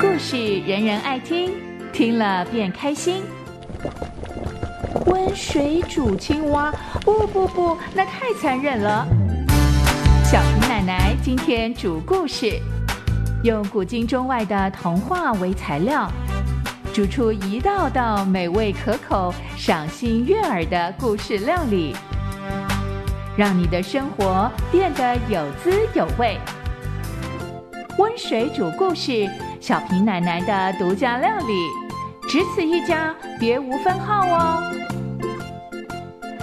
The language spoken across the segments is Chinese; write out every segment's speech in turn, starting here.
故事人人爱听，听了便开心。温水煮青蛙，不不不，那太残忍了。小平奶奶今天煮故事，用古今中外的童话为材料，煮出一道道美味可口、赏心悦耳的故事料理，让你的生活变得有滋有味。温水煮故事，小平奶奶的独家料理，只此一家，别无分号哦。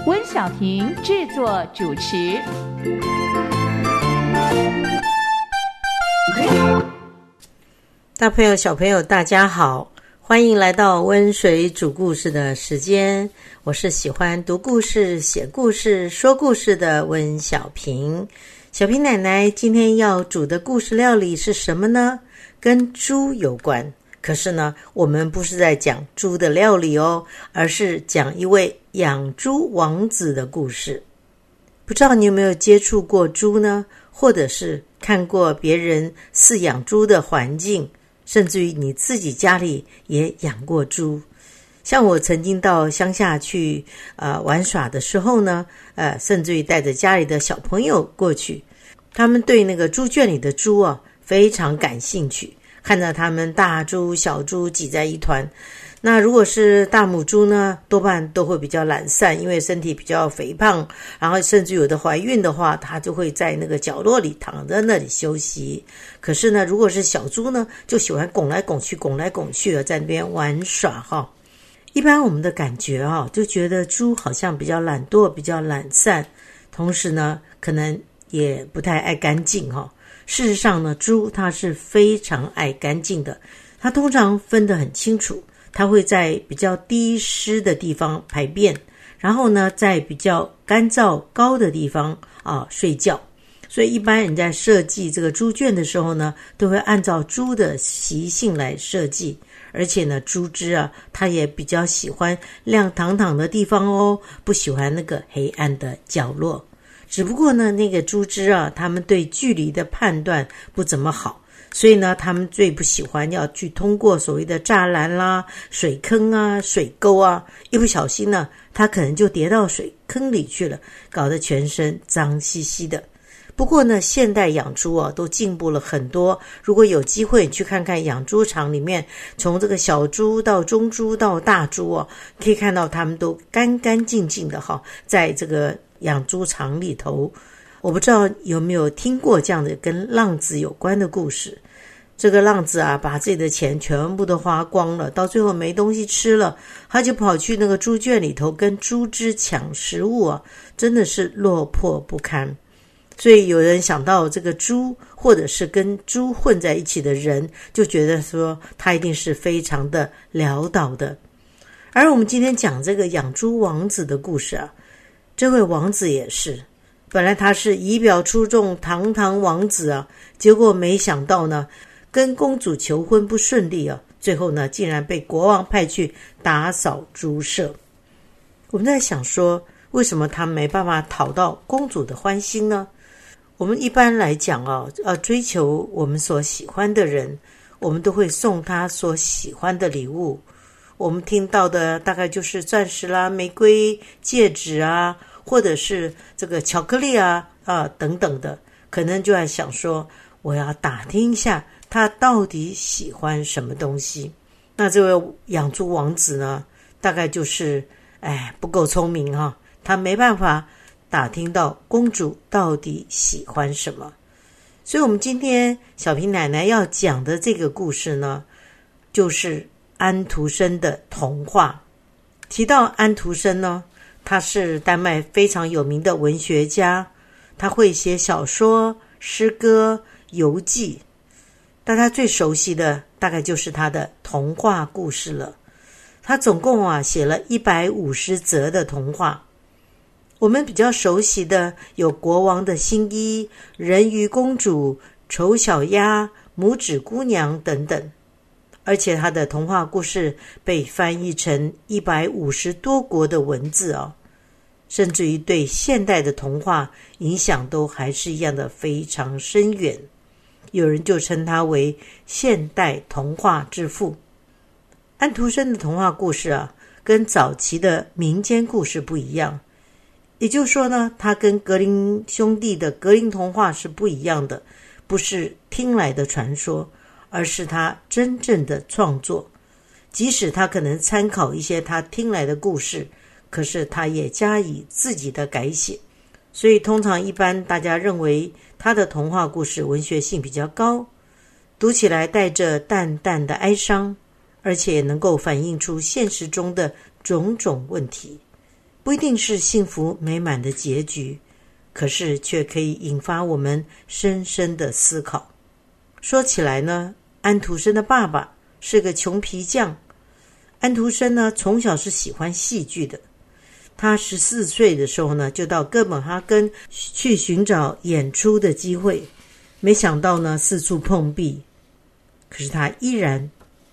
温小平制作主持。大朋友、小朋友，大家好，欢迎来到温水煮故事的时间。我是喜欢读故事、写故事、说故事的温小平。小平奶奶今天要煮的故事料理是什么呢？跟猪有关。可是呢，我们不是在讲猪的料理哦，而是讲一位养猪王子的故事。不知道你有没有接触过猪呢？或者是看过别人饲养猪的环境，甚至于你自己家里也养过猪。像我曾经到乡下去呃玩耍的时候呢，呃，甚至于带着家里的小朋友过去，他们对那个猪圈里的猪啊非常感兴趣。看着他们大猪小猪挤在一团，那如果是大母猪呢，多半都会比较懒散，因为身体比较肥胖，然后甚至有的怀孕的话，它就会在那个角落里躺在那里休息。可是呢，如果是小猪呢，就喜欢拱来拱去，拱来拱去的在那边玩耍哈。一般我们的感觉啊，就觉得猪好像比较懒惰，比较懒散，同时呢，可能也不太爱干净哈。事实上呢，猪它是非常爱干净的，它通常分得很清楚，它会在比较低湿的地方排便，然后呢，在比较干燥高的地方啊睡觉。所以一般人在设计这个猪圈的时候呢，都会按照猪的习性来设计，而且呢，猪只啊，它也比较喜欢亮堂堂的地方哦，不喜欢那个黑暗的角落。只不过呢，那个猪只啊，他们对距离的判断不怎么好，所以呢，他们最不喜欢要去通过所谓的栅栏啦、水坑啊、水沟啊，一不小心呢，它可能就跌到水坑里去了，搞得全身脏兮兮的。不过呢，现代养猪啊，都进步了很多。如果有机会去看看养猪场里面，从这个小猪到中猪到大猪啊，可以看到他们都干干净净的哈，在这个。养猪场里头，我不知道有没有听过这样的跟浪子有关的故事。这个浪子啊，把自己的钱全部都花光了，到最后没东西吃了，他就跑去那个猪圈里头跟猪只抢食物啊，真的是落魄不堪。所以有人想到这个猪，或者是跟猪混在一起的人，就觉得说他一定是非常的潦倒的。而我们今天讲这个养猪王子的故事啊。这位王子也是，本来他是仪表出众、堂堂王子啊，结果没想到呢，跟公主求婚不顺利啊，最后呢，竟然被国王派去打扫猪舍。我们在想说，为什么他没办法讨到公主的欢心呢？我们一般来讲啊，呃，追求我们所喜欢的人，我们都会送他所喜欢的礼物。我们听到的大概就是钻石啦、玫瑰戒指啊。或者是这个巧克力啊啊等等的，可能就在想说，我要打听一下他到底喜欢什么东西。那这位养猪王子呢，大概就是哎不够聪明哈，他没办法打听到公主到底喜欢什么。所以，我们今天小平奶奶要讲的这个故事呢，就是安徒生的童话。提到安徒生呢。他是丹麦非常有名的文学家，他会写小说、诗歌、游记。大家最熟悉的大概就是他的童话故事了。他总共啊写了一百五十则的童话。我们比较熟悉的有《国王的新衣》《人鱼公主》《丑小鸭》《拇指姑娘》等等。而且他的童话故事被翻译成一百五十多国的文字哦。甚至于对现代的童话影响都还是一样的非常深远。有人就称他为现代童话之父。安徒生的童话故事啊，跟早期的民间故事不一样。也就是说呢，他跟格林兄弟的格林童话是不一样的，不是听来的传说，而是他真正的创作。即使他可能参考一些他听来的故事，可是他也加以自己的改写。所以，通常一般大家认为他的童话故事文学性比较高，读起来带着淡淡的哀伤，而且能够反映出现实中的种种问题。不一定是幸福美满的结局，可是却可以引发我们深深的思考。说起来呢，安徒生的爸爸是个穷皮匠。安徒生呢，从小是喜欢戏剧的。他十四岁的时候呢，就到哥本哈根去寻找演出的机会，没想到呢，四处碰壁。可是他依然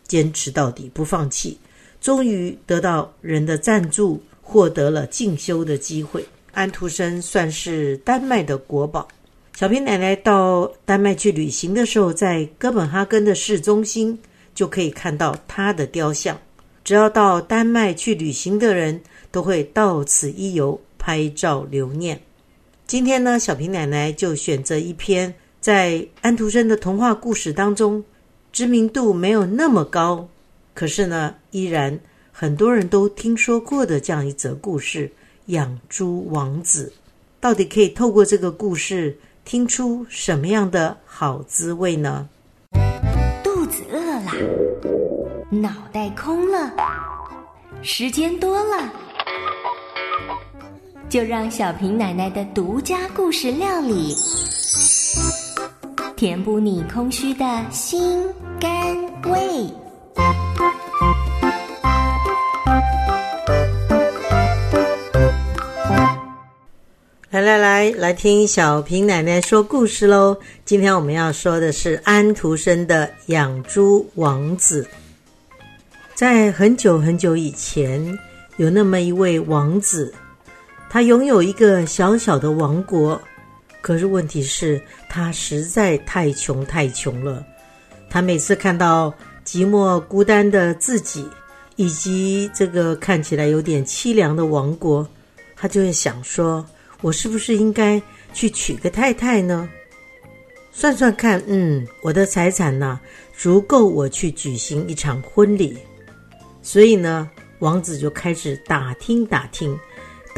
坚持到底，不放弃，终于得到人的赞助。获得了进修的机会，安徒生算是丹麦的国宝。小平奶奶到丹麦去旅行的时候，在哥本哈根的市中心就可以看到他的雕像。只要到丹麦去旅行的人，都会到此一游，拍照留念。今天呢，小平奶奶就选择一篇在安徒生的童话故事当中知名度没有那么高，可是呢，依然。很多人都听说过的这样一则故事——养猪王子，到底可以透过这个故事听出什么样的好滋味呢？肚子饿了，脑袋空了，时间多了，就让小平奶奶的独家故事料理，填补你空虚的心肝胃。来来来，来听小平奶奶说故事喽！今天我们要说的是安徒生的《养猪王子》。在很久很久以前，有那么一位王子，他拥有一个小小的王国。可是问题是，他实在太穷太穷了。他每次看到寂寞孤单的自己，以及这个看起来有点凄凉的王国，他就会想说。我是不是应该去娶个太太呢？算算看，嗯，我的财产呢，足够我去举行一场婚礼。所以呢，王子就开始打听打听，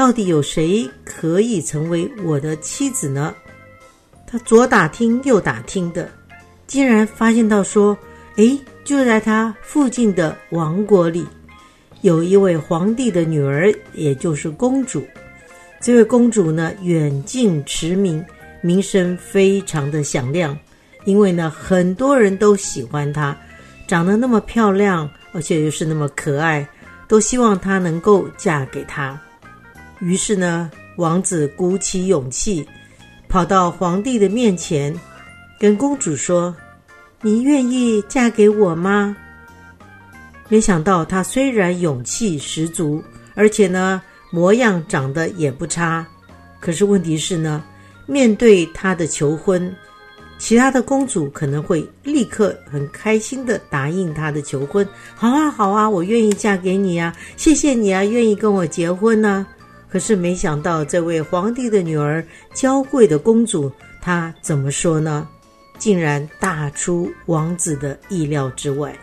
到底有谁可以成为我的妻子呢？他左打听右打听的，竟然发现到说，诶，就在他附近的王国里，有一位皇帝的女儿，也就是公主。这位公主呢，远近驰名，名声非常的响亮。因为呢，很多人都喜欢她，长得那么漂亮，而且又是那么可爱，都希望她能够嫁给他。于是呢，王子鼓起勇气，跑到皇帝的面前，跟公主说：“你愿意嫁给我吗？”没想到，他虽然勇气十足，而且呢。模样长得也不差，可是问题是呢，面对他的求婚，其他的公主可能会立刻很开心的答应他的求婚。好啊，好啊，我愿意嫁给你啊，谢谢你啊，愿意跟我结婚呢。可是没想到，这位皇帝的女儿，娇贵的公主，她怎么说呢？竟然大出王子的意料之外。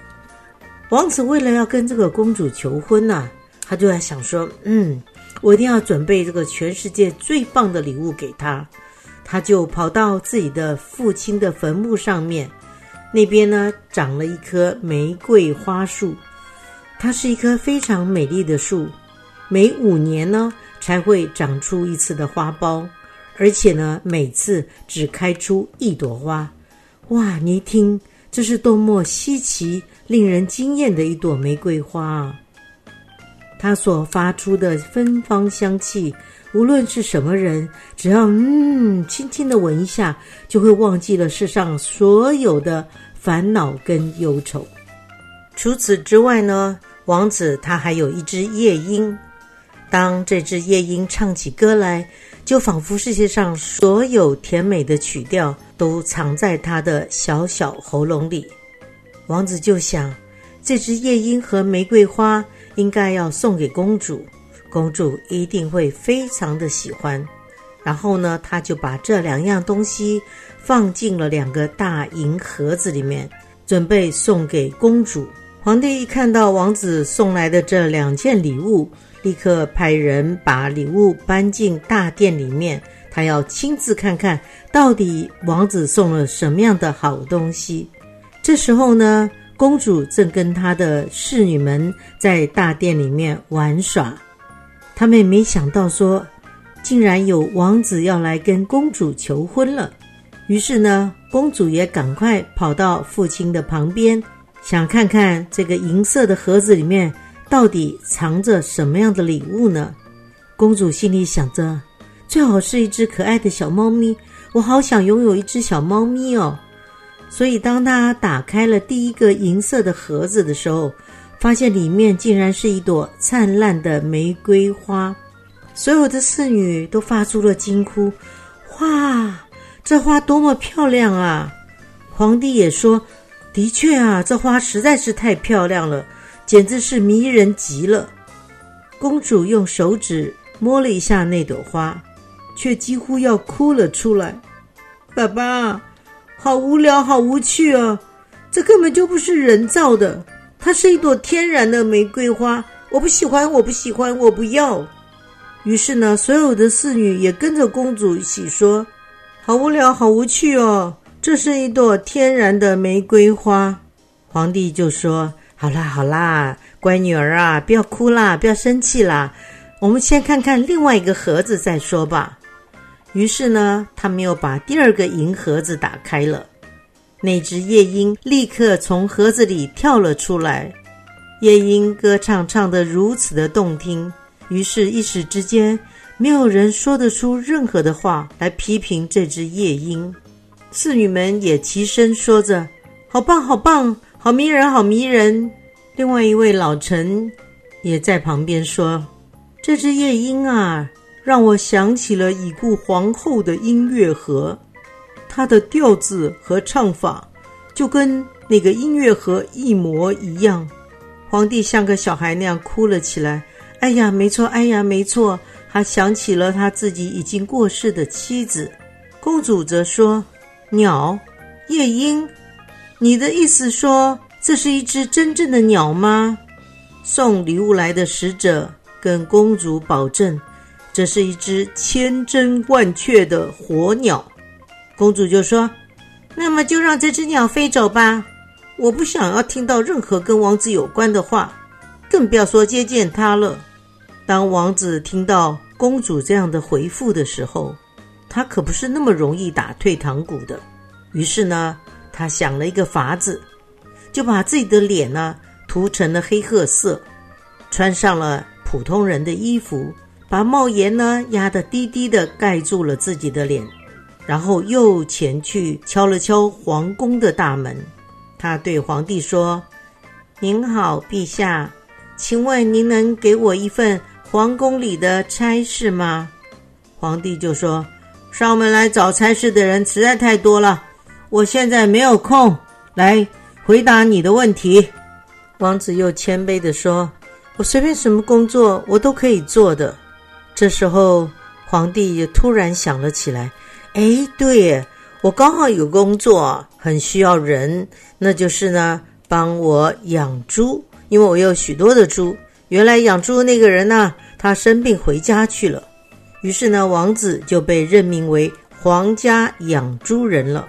王子为了要跟这个公主求婚呢，他就在想说，嗯。我一定要准备这个全世界最棒的礼物给她，他就跑到自己的父亲的坟墓上面，那边呢长了一棵玫瑰花树，它是一棵非常美丽的树，每五年呢才会长出一次的花苞，而且呢每次只开出一朵花。哇，你听，这是多么稀奇、令人惊艳的一朵玫瑰花啊！它所发出的芬芳香气，无论是什么人，只要嗯轻轻的闻一下，就会忘记了世上所有的烦恼跟忧愁。除此之外呢，王子他还有一只夜莺，当这只夜莺唱起歌来，就仿佛世界上所有甜美的曲调都藏在它的小小喉咙里。王子就想，这只夜莺和玫瑰花应该要送给公主，公主一定会非常的喜欢。然后呢，他就把这两样东西放进了两个大银盒子里面，准备送给公主。皇帝一看到王子送来的这两件礼物，立刻派人把礼物搬进大殿里面，他要亲自看看到底王子送了什么样的好东西。这时候呢，公主正跟她的侍女们在大殿里面玩耍，他们没想到说，竟然有王子要来跟公主求婚了。于是呢，公主也赶快跑到父亲的旁边。想看看这个银色的盒子里面到底藏着什么样的礼物呢？公主心里想着，最好是一只可爱的小猫咪，我好想拥有一只小猫咪哦。所以，当她打开了第一个银色的盒子的时候，发现里面竟然是一朵灿烂的玫瑰花。所有的侍女都发出了惊呼：“哇，这花多么漂亮啊！”皇帝也说。的确啊，这花实在是太漂亮了，简直是迷人极了。公主用手指摸了一下那朵花，却几乎要哭了出来。爸爸，好无聊，好无趣哦！这根本就不是人造的，它是一朵天然的玫瑰花。我不喜欢，我不喜欢，我不要。于是呢，所有的侍女也跟着公主一起说：“好无聊，好无趣哦。”这是一朵天然的玫瑰花，皇帝就说：“好啦好啦，乖女儿啊，不要哭啦，不要生气啦，我们先看看另外一个盒子再说吧。”于是呢，他们又把第二个银盒子打开了，那只夜莺立刻从盒子里跳了出来。夜莺歌唱唱得如此的动听，于是，一时之间，没有人说得出任何的话来批评这只夜莺。侍女们也齐声说着：“好棒，好棒，好迷人，好迷人。”另外一位老臣也在旁边说：“这只夜莺啊，让我想起了已故皇后的音乐盒，它的调子和唱法就跟那个音乐盒一模一样。”皇帝像个小孩那样哭了起来：“哎呀，没错，哎呀，没错。”他想起了他自己已经过世的妻子。公主则说。鸟，夜莺，你的意思说这是一只真正的鸟吗？送礼物来的使者跟公主保证，这是一只千真万确的活鸟。公主就说：“那么就让这只鸟飞走吧，我不想要听到任何跟王子有关的话，更不要说接见他了。”当王子听到公主这样的回复的时候，他可不是那么容易打退堂鼓的。于是呢，他想了一个法子，就把自己的脸呢涂成了黑褐色，穿上了普通人的衣服，把帽檐呢压得低低的盖住了自己的脸，然后又前去敲了敲皇宫的大门。他对皇帝说：“您好，陛下，请问您能给我一份皇宫里的差事吗？”皇帝就说。上门来找差事的人实在太多了，我现在没有空来回答你的问题。王子又谦卑地说：“我随便什么工作我都可以做的。”这时候，皇帝也突然想了起来：“哎，对，我刚好有工作很需要人，那就是呢，帮我养猪，因为我有许多的猪。原来养猪那个人呢，他生病回家去了。”于是呢，王子就被任命为皇家养猪人了。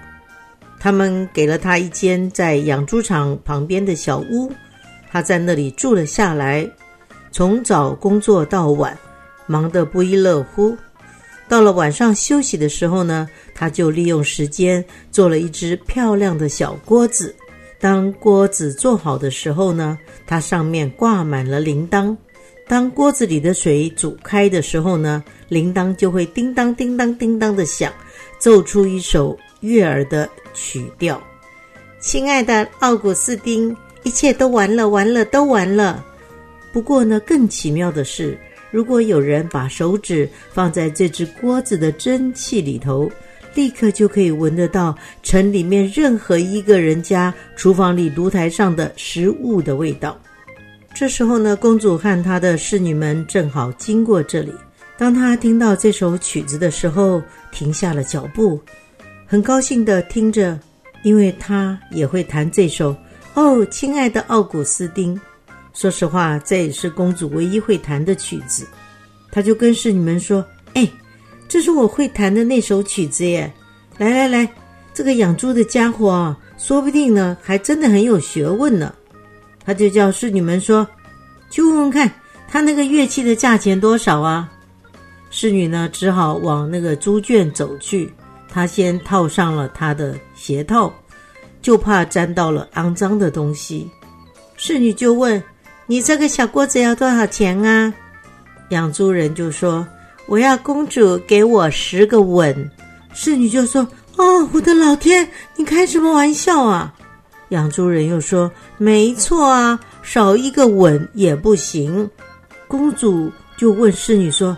他们给了他一间在养猪场旁边的小屋，他在那里住了下来，从早工作到晚，忙得不亦乐乎。到了晚上休息的时候呢，他就利用时间做了一只漂亮的小锅子。当锅子做好的时候呢，它上面挂满了铃铛。当锅子里的水煮开的时候呢，铃铛就会叮当叮当叮当的响，奏出一首悦耳的曲调。亲爱的奥古斯丁，一切都完了，完了，都完了。不过呢，更奇妙的是，如果有人把手指放在这只锅子的蒸汽里头，立刻就可以闻得到城里面任何一个人家厨房里炉台上的食物的味道。这时候呢，公主和她的侍女们正好经过这里。当他听到这首曲子的时候，停下了脚步，很高兴地听着，因为他也会弹这首。哦，亲爱的奥古斯丁，说实话，这也是公主唯一会弹的曲子。她就跟侍女们说：“哎，这是我会弹的那首曲子耶！来来来，这个养猪的家伙啊，说不定呢，还真的很有学问呢。”他就叫侍女们说：“去问问看，他那个乐器的价钱多少啊？”侍女呢，只好往那个猪圈走去。她先套上了她的鞋套，就怕沾到了肮脏的东西。侍女就问：“你这个小锅子要多少钱啊？”养猪人就说：“我要公主给我十个吻。”侍女就说：“哦，我的老天，你开什么玩笑啊？”养猪人又说：“没错啊，少一个吻也不行。”公主就问侍女说：“，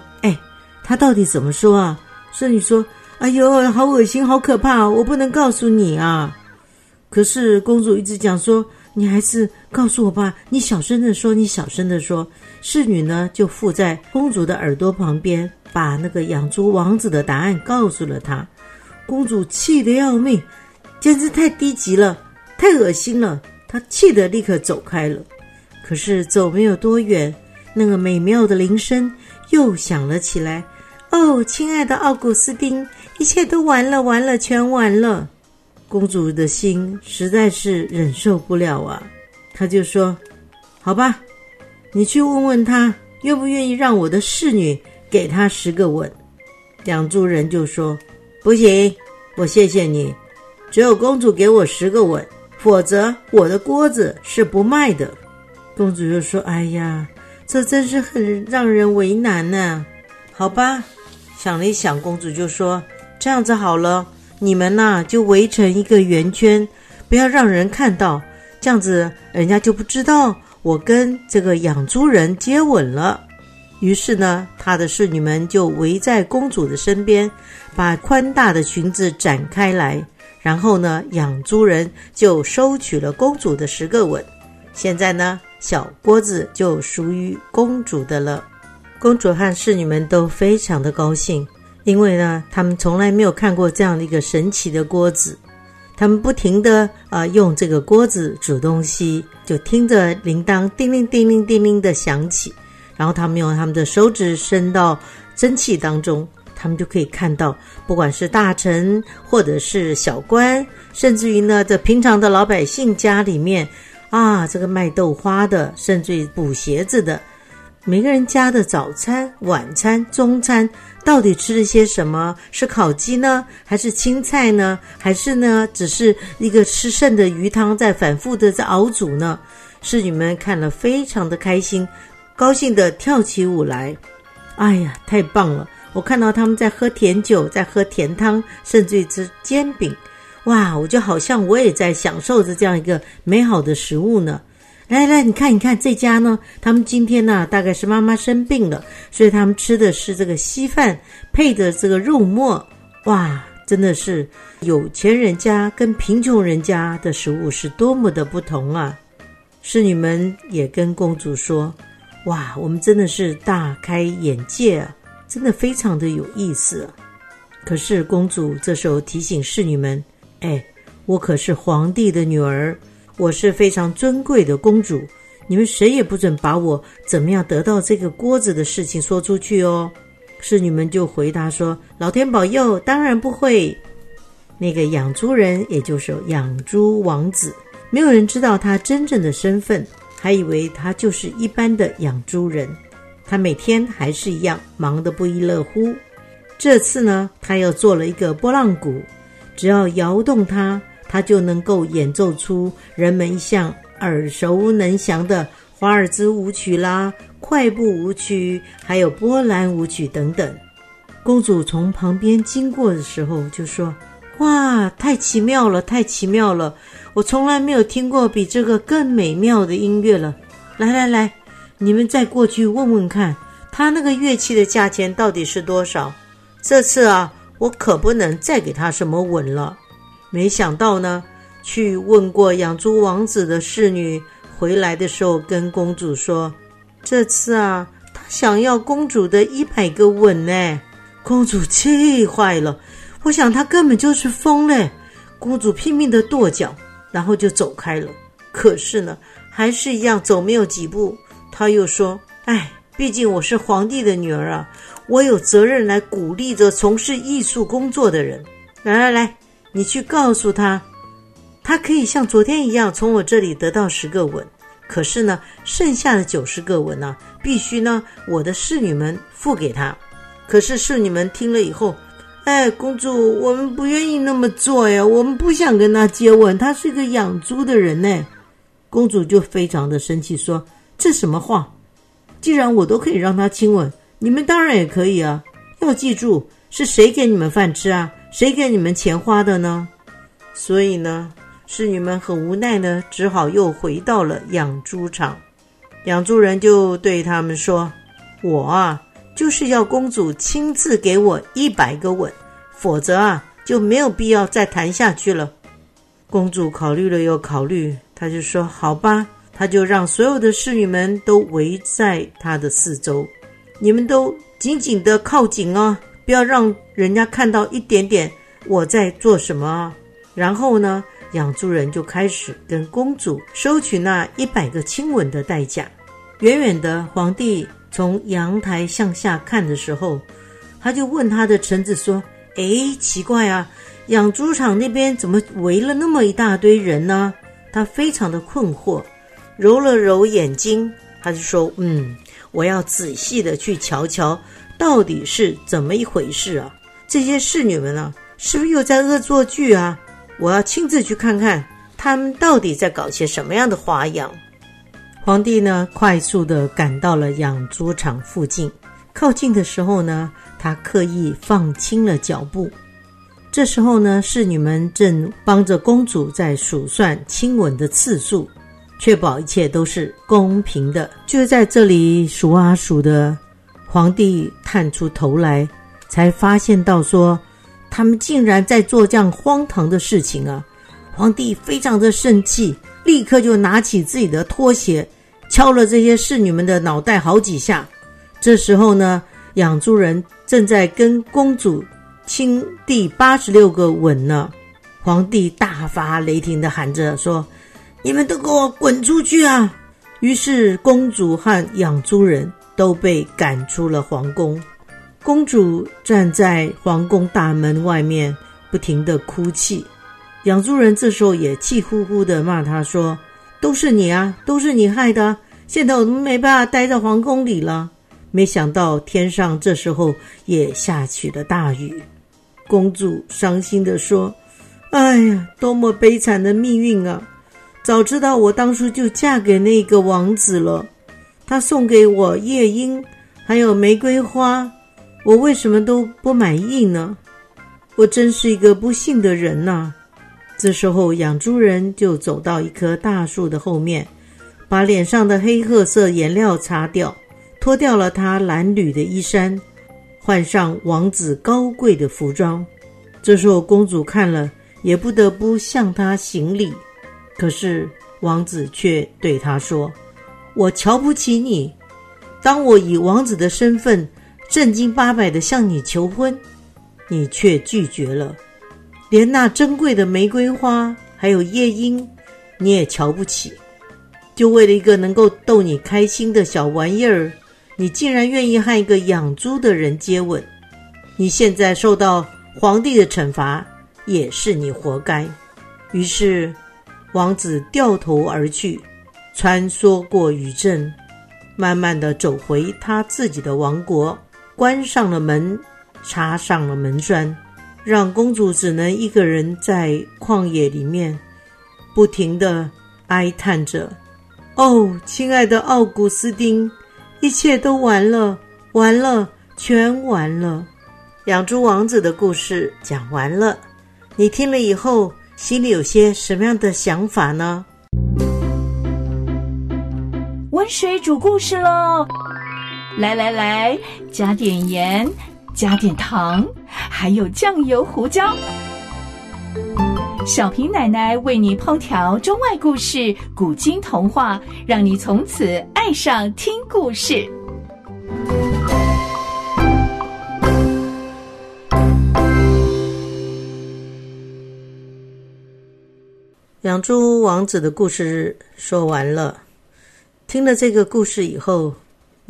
他到底怎么说啊？”侍女说：“哎呦，好恶心，好可怕，我不能告诉你啊。”可是公主一直讲说：“你还是告诉我吧，你小声的说，你小声的说。”侍女呢就附在公主的耳朵旁边，把那个养猪王子的答案告诉了她。公主气得要命，简直太低级了。太恶心了！她气得立刻走开了。可是走没有多远，那个美妙的铃声又响了起来。哦，亲爱的奥古斯丁，一切都完了，完了，全完了！公主的心实在是忍受不了啊，她就说：“好吧，你去问问他，愿不愿意让我的侍女给他十个吻。”养猪人就说：“不行，我谢谢你，只有公主给我十个吻。”否则，我的锅子是不卖的。公主又说：“哎呀，这真是很让人为难呢。”好吧，想了一想，公主就说：“这样子好了，你们呐就围成一个圆圈，不要让人看到，这样子人家就不知道我跟这个养猪人接吻了。”于是呢，她的侍女们就围在公主的身边，把宽大的裙子展开来。然后呢，养猪人就收取了公主的十个吻。现在呢，小锅子就属于公主的了。公主和侍女们都非常的高兴，因为呢，他们从来没有看过这样的一个神奇的锅子。他们不停的啊用这个锅子煮东西，就听着铃铛叮铃叮铃叮铃的响起，然后他们用他们的手指伸到蒸汽当中。他们就可以看到，不管是大臣或者是小官，甚至于呢，这平常的老百姓家里面，啊，这个卖豆花的，甚至于补鞋子的，每个人家的早餐、晚餐、中餐到底吃了些什么？是烤鸡呢，还是青菜呢？还是呢，只是一个吃剩的鱼汤在反复的在熬煮呢？侍女们看了非常的开心，高兴的跳起舞来。哎呀，太棒了！我看到他们在喝甜酒，在喝甜汤，甚至于吃煎饼，哇！我就好像我也在享受着这样一个美好的食物呢。来来，你看，你看这家呢，他们今天呢，大概是妈妈生病了，所以他们吃的是这个稀饭配的这个肉末，哇！真的是有钱人家跟贫穷人家的食物是多么的不同啊！侍女们也跟公主说：“哇，我们真的是大开眼界啊！”真的非常的有意思，可是公主这时候提醒侍女们：“哎，我可是皇帝的女儿，我是非常尊贵的公主，你们谁也不准把我怎么样得到这个锅子的事情说出去哦。”侍女们就回答说：“老天保佑，当然不会。”那个养猪人，也就是养猪王子，没有人知道他真正的身份，还以为他就是一般的养猪人。他每天还是一样忙得不亦乐乎。这次呢，他又做了一个拨浪鼓，只要摇动它，它就能够演奏出人们一向耳熟能详的华尔兹舞曲啦、快步舞曲，还有波兰舞曲等等。公主从旁边经过的时候就说：“哇，太奇妙了，太奇妙了！我从来没有听过比这个更美妙的音乐了。”来来来。你们再过去问问看，他那个乐器的价钱到底是多少？这次啊，我可不能再给他什么吻了。没想到呢，去问过养猪王子的侍女回来的时候，跟公主说，这次啊，他想要公主的一百个吻呢。公主气坏了，我想他根本就是疯嘞。公主拼命的跺脚，然后就走开了。可是呢，还是一样走没有几步，他又说：“哎，毕竟我是皇帝的女儿啊，我有责任来鼓励着从事艺术工作的人。来来来，你去告诉他，他可以像昨天一样从我这里得到十个吻。可是呢，剩下的九十个吻呢，必须呢我的侍女们付给他。可是侍女们听了以后。”哎，公主，我们不愿意那么做呀，我们不想跟他接吻，他是一个养猪的人呢。公主就非常的生气，说：“这什么话？既然我都可以让他亲吻，你们当然也可以啊。要记住，是谁给你们饭吃啊？谁给你们钱花的呢？所以呢，侍女们很无奈呢，只好又回到了养猪场。养猪人就对他们说：‘我啊。’”就是要公主亲自给我一百个吻，否则啊就没有必要再谈下去了。公主考虑了又考虑，她就说：“好吧。”她就让所有的侍女们都围在她的四周，你们都紧紧的靠紧哦，不要让人家看到一点点我在做什么。然后呢，养猪人就开始跟公主收取那一百个亲吻的代价。远远的，皇帝。从阳台向下看的时候，他就问他的臣子说：“哎，奇怪啊，养猪场那边怎么围了那么一大堆人呢？”他非常的困惑，揉了揉眼睛，他就说：“嗯，我要仔细的去瞧瞧，到底是怎么一回事啊？这些侍女们呢，是不是又在恶作剧啊？我要亲自去看看，他们到底在搞些什么样的花样。”皇帝呢，快速的赶到了养猪场附近。靠近的时候呢，他刻意放轻了脚步。这时候呢，侍女们正帮着公主在数算亲吻的次数，确保一切都是公平的。就在这里数啊数的，皇帝探出头来，才发现到说，他们竟然在做这样荒唐的事情啊！皇帝非常的生气。立刻就拿起自己的拖鞋，敲了这些侍女们的脑袋好几下。这时候呢，养猪人正在跟公主亲第八十六个吻呢。皇帝大发雷霆的喊着说：“你们都给我滚出去啊！”于是公主和养猪人都被赶出了皇宫。公主站在皇宫大门外面，不停的哭泣。养猪人这时候也气呼呼的骂他说：“都是你啊，都是你害的！现在我们没办法待在皇宫里了。”没想到天上这时候也下起了大雨。公主伤心的说：“哎呀，多么悲惨的命运啊！早知道我当初就嫁给那个王子了，他送给我夜莺，还有玫瑰花，我为什么都不满意呢？我真是一个不幸的人呐！”这时候，养猪人就走到一棵大树的后面，把脸上的黑褐色颜料擦掉，脱掉了他蓝缕的衣衫，换上王子高贵的服装。这时候，公主看了也不得不向他行礼。可是，王子却对他说：“我瞧不起你。当我以王子的身份正经八百的向你求婚，你却拒绝了。”连那珍贵的玫瑰花还有夜莺，你也瞧不起，就为了一个能够逗你开心的小玩意儿，你竟然愿意和一个养猪的人接吻？你现在受到皇帝的惩罚，也是你活该。于是，王子掉头而去，穿梭过雨阵，慢慢的走回他自己的王国，关上了门，插上了门栓。让公主只能一个人在旷野里面，不停的哀叹着：“哦，亲爱的奥古斯丁，一切都完了，完了，全完了。”养猪王子的故事讲完了，你听了以后，心里有些什么样的想法呢？温水煮故事喽。来来来，加点盐，加点糖，还有酱油、胡椒。小平奶奶为你烹调中外故事、古今童话，让你从此爱上听故事。养猪王子的故事说完了。听了这个故事以后，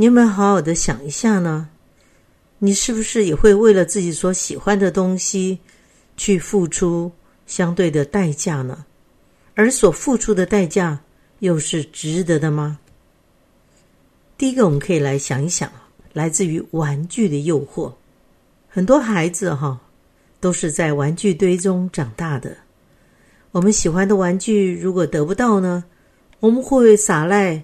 你有没有好好的想一下呢？你是不是也会为了自己所喜欢的东西去付出相对的代价呢？而所付出的代价又是值得的吗？第一个，我们可以来想一想，来自于玩具的诱惑。很多孩子哈都是在玩具堆中长大的。我们喜欢的玩具如果得不到呢，我们会撒赖，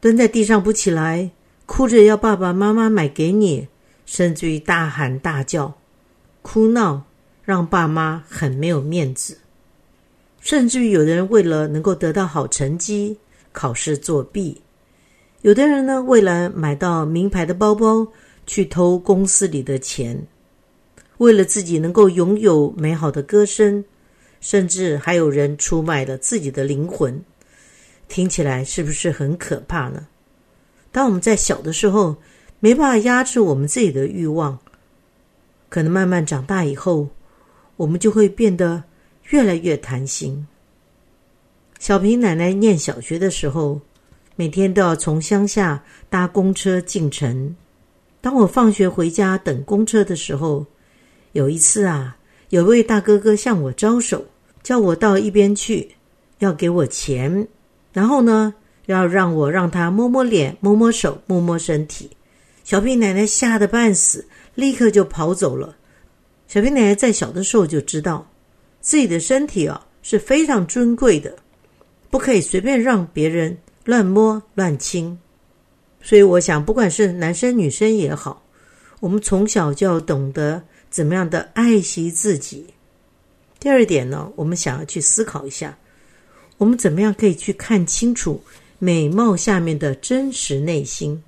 蹲在地上不起来，哭着要爸爸妈妈买给你，甚至于大喊大叫、哭闹，让爸妈很没有面子。甚至于有的人为了能够得到好成绩，考试作弊；有的人呢，为了买到名牌的包包，去偷公司里的钱；为了自己能够拥有美好的歌声。甚至还有人出卖了自己的灵魂，听起来是不是很可怕呢？当我们在小的时候没办法压制我们自己的欲望，可能慢慢长大以后，我们就会变得越来越贪心。小平奶奶念小学的时候，每天都要从乡下搭公车进城。当我放学回家等公车的时候，有一次啊。有位大哥哥向我招手，叫我到一边去，要给我钱，然后呢，要让我让他摸摸脸、摸摸手、摸摸身体。小平奶奶吓得半死，立刻就跑走了。小平奶奶在小的时候就知道，自己的身体啊是非常尊贵的，不可以随便让别人乱摸乱亲。所以我想，不管是男生女生也好，我们从小就要懂得。怎么样的爱惜自己？第二点呢，我们想要去思考一下，我们怎么样可以去看清楚美貌下面的真实内心？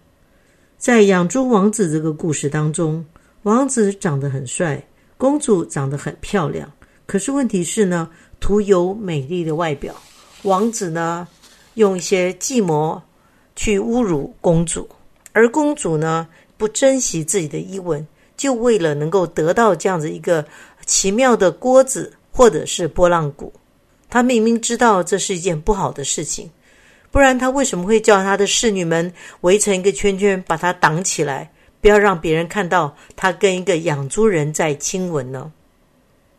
在养猪王子这个故事当中，王子长得很帅，公主长得很漂亮，可是问题是呢，徒有美丽的外表，王子呢用一些计谋去侮辱公主，而公主呢不珍惜自己的衣纹。就为了能够得到这样子一个奇妙的锅子，或者是波浪鼓，他明明知道这是一件不好的事情，不然他为什么会叫他的侍女们围成一个圈圈，把他挡起来，不要让别人看到他跟一个养猪人在亲吻呢？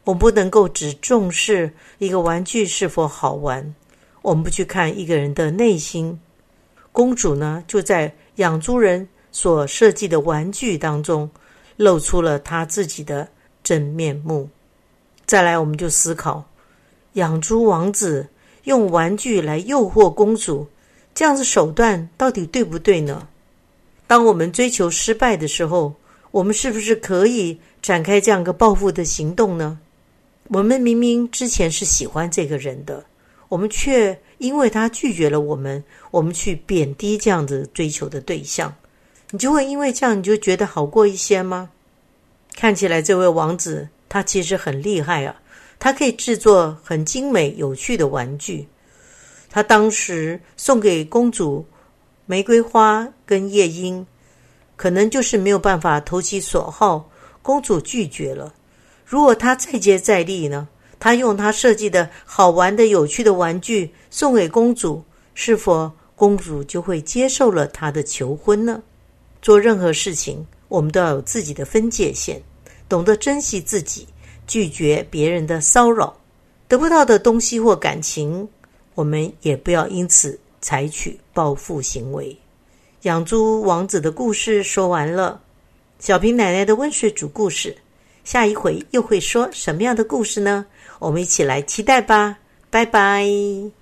我们不能够只重视一个玩具是否好玩，我们不去看一个人的内心。公主呢，就在养猪人所设计的玩具当中。露出了他自己的真面目。再来，我们就思考：养猪王子用玩具来诱惑公主，这样子手段到底对不对呢？当我们追求失败的时候，我们是不是可以展开这样一个报复的行动呢？我们明明之前是喜欢这个人的，我们却因为他拒绝了我们，我们去贬低这样子追求的对象。你就会因为这样，你就觉得好过一些吗？看起来这位王子他其实很厉害啊，他可以制作很精美有趣的玩具。他当时送给公主玫瑰花跟夜莺，可能就是没有办法投其所好，公主拒绝了。如果他再接再厉呢？他用他设计的好玩的有趣的玩具送给公主，是否公主就会接受了他的求婚呢？做任何事情，我们都要有自己的分界线，懂得珍惜自己，拒绝别人的骚扰。得不到的东西或感情，我们也不要因此采取报复行为。养猪王子的故事说完了，小平奶奶的温水煮故事，下一回又会说什么样的故事呢？我们一起来期待吧！拜拜。